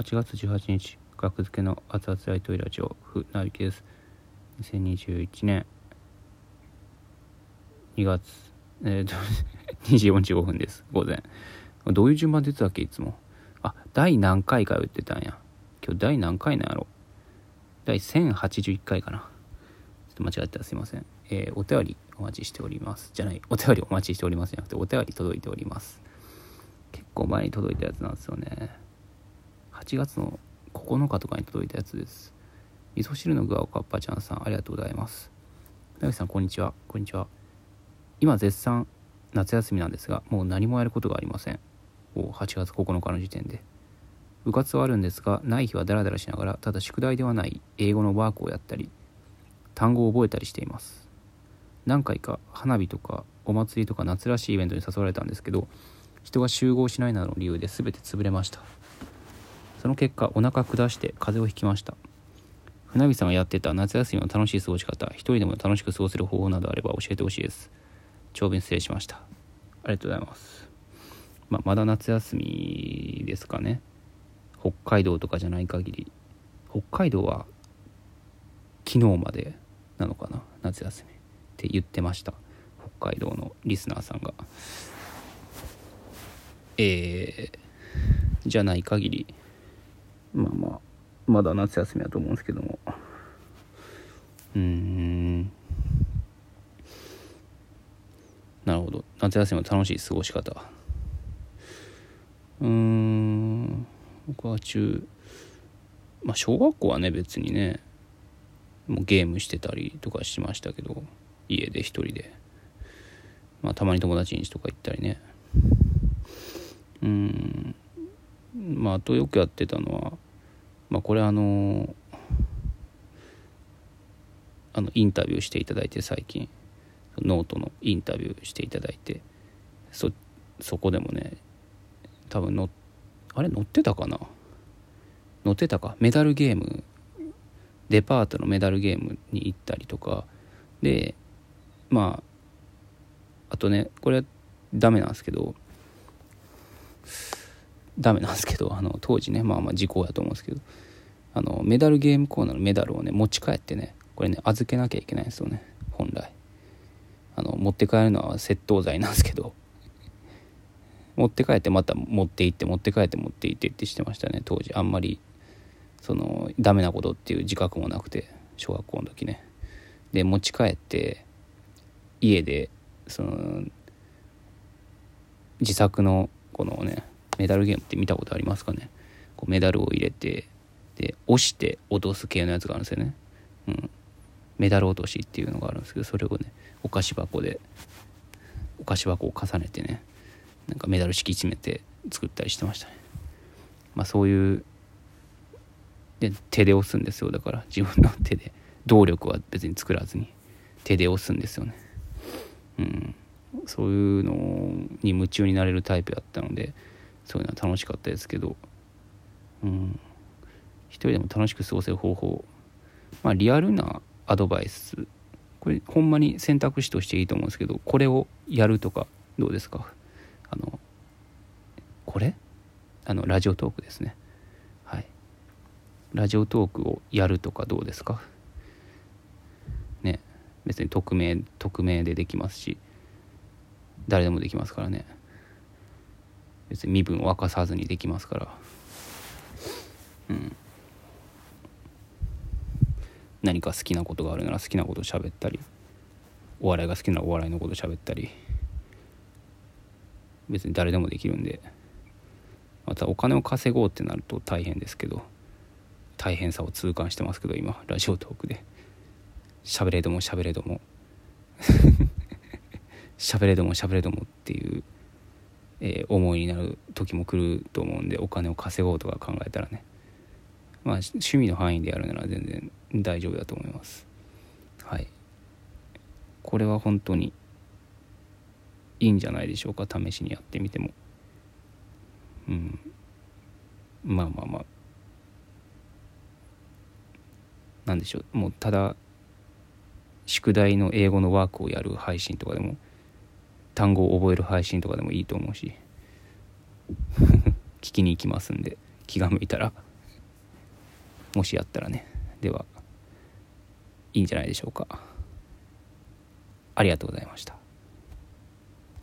8月18日学付けの熱々ライトイラジオふなびきです。2021年2月えー、と2時45分です。午前。どういう順番で言ってたっけいつも。あ第何回か言ってたんや。今日第何回なんやろ。第1081回かな。ちょっと間違えたらすいません。えー、お便りお待ちしております。じゃないお便りお待ちしておりますじゃなくてお便り届いております。結構前に届いたやつなんですよね。8月の9日とかに届いたやつです。味噌汁の具はおかっぱちゃんさんありがとうございます。船木さんこんにちは。こんにちは。今絶賛夏休みなんですがもう何もやることがありません。お8月9日の時点で。部活はあるんですがない日はダラダラしながらただ宿題ではない英語のワークをやったり単語を覚えたりしています。何回か花火とかお祭りとか夏らしいイベントに誘われたんですけど人が集合しないなどの理由で全て潰れました。その結果お腹下して風邪をひきました。船木さんがやってた夏休みの楽しい過ごし方一人でも楽しく過ごせる方法などあれば教えてほしいです。長文失礼しました。ありがとうございます。まあ、まだ夏休みですかね。北海道とかじゃない限り。北海道は昨日までなのかな夏休み。って言ってました。北海道のリスナーさんが。えー、じゃない限りまあまあまだ夏休みだと思うんですけども。うん。なるほど。夏休みの楽しい過ごし方。うん。僕は中まあ小学校はね別にねもうゲームしてたりとかしましたけど家で一人で。まあたまに友達ん家とか行ったりね。うん。まああとよくやってたのはまあこれあのあのインタビューしていただいて最近。ノートのインタビューしていただいて。そそこでもね多分のあれ乗ってたかな？乗ってたか。メダルゲーム。デパートのメダルゲームに行ったりとか。でまああとねこれはダメなんですけどダメなんですけどあの当時ねまあまあ時効やと思うんですけどあのメダルゲームコーナーのメダルをね持ち帰ってねこれね預けなきゃいけないんですよね本来。あの持って帰るのは窃盗罪なんですけど持って帰ってまた持って行って持って帰って持って行ってってしてましたね当時。あんまりそのダメなことっていう自覚もなくて小学校の時ね。で持ち帰って家でその自作のこのねメダルゲームって見たことありますかね？こうメダルを入れてで押して落とす系のやつがあるんですよね、うん、メダル落としっていうのがあるんですけどそれをねお菓子箱でお菓子箱を重ねてねなんかメダル敷き詰めて作ったりしてましたね。まあそういうで手で押すんですよ。だから自分の手で。動力は別に作らずに手で押すんですよね。うん。そういうのに夢中になれるタイプだったのでそういうのは楽しかったですけどうん。一人でも楽しく過ごせる方法。まあリアルなアドバイス。これほんまに選択肢としていいと思うんですけどこれをやるとかどうですか？あのこれ？あのラジオトークですね。はい。ラジオトークをやるとかどうですか？ね。別に匿名匿名でできますし誰でもできますからね。別に身分を明かさずにできますから。うん。何か好きなことがあるなら好きなこと喋ったりお笑いが好きならお笑いのこと喋ったり。別に誰でもできるんで。またお金を稼ごうってなると大変ですけど大変さを痛感してますけど今ラジオトークで。喋れども喋れども。喋れども喋れどもっていう、えー、思いになる時も来ると思うんでお金を稼ごうとか考えたらね。まあ趣味の範囲でやるなら全然大丈夫だと思います。はい。これは本当にいいんじゃないでしょうか試しにやってみても。うん。まあまあまあ。なんでしょう。もうただ宿題の英語のワークをやる配信とかでも単語を覚える配信とかでもいいと思うし。聞きに行きますんで気が向いたら。もしやったらね。ではいいんじゃないでしょうか。ありがとうございました。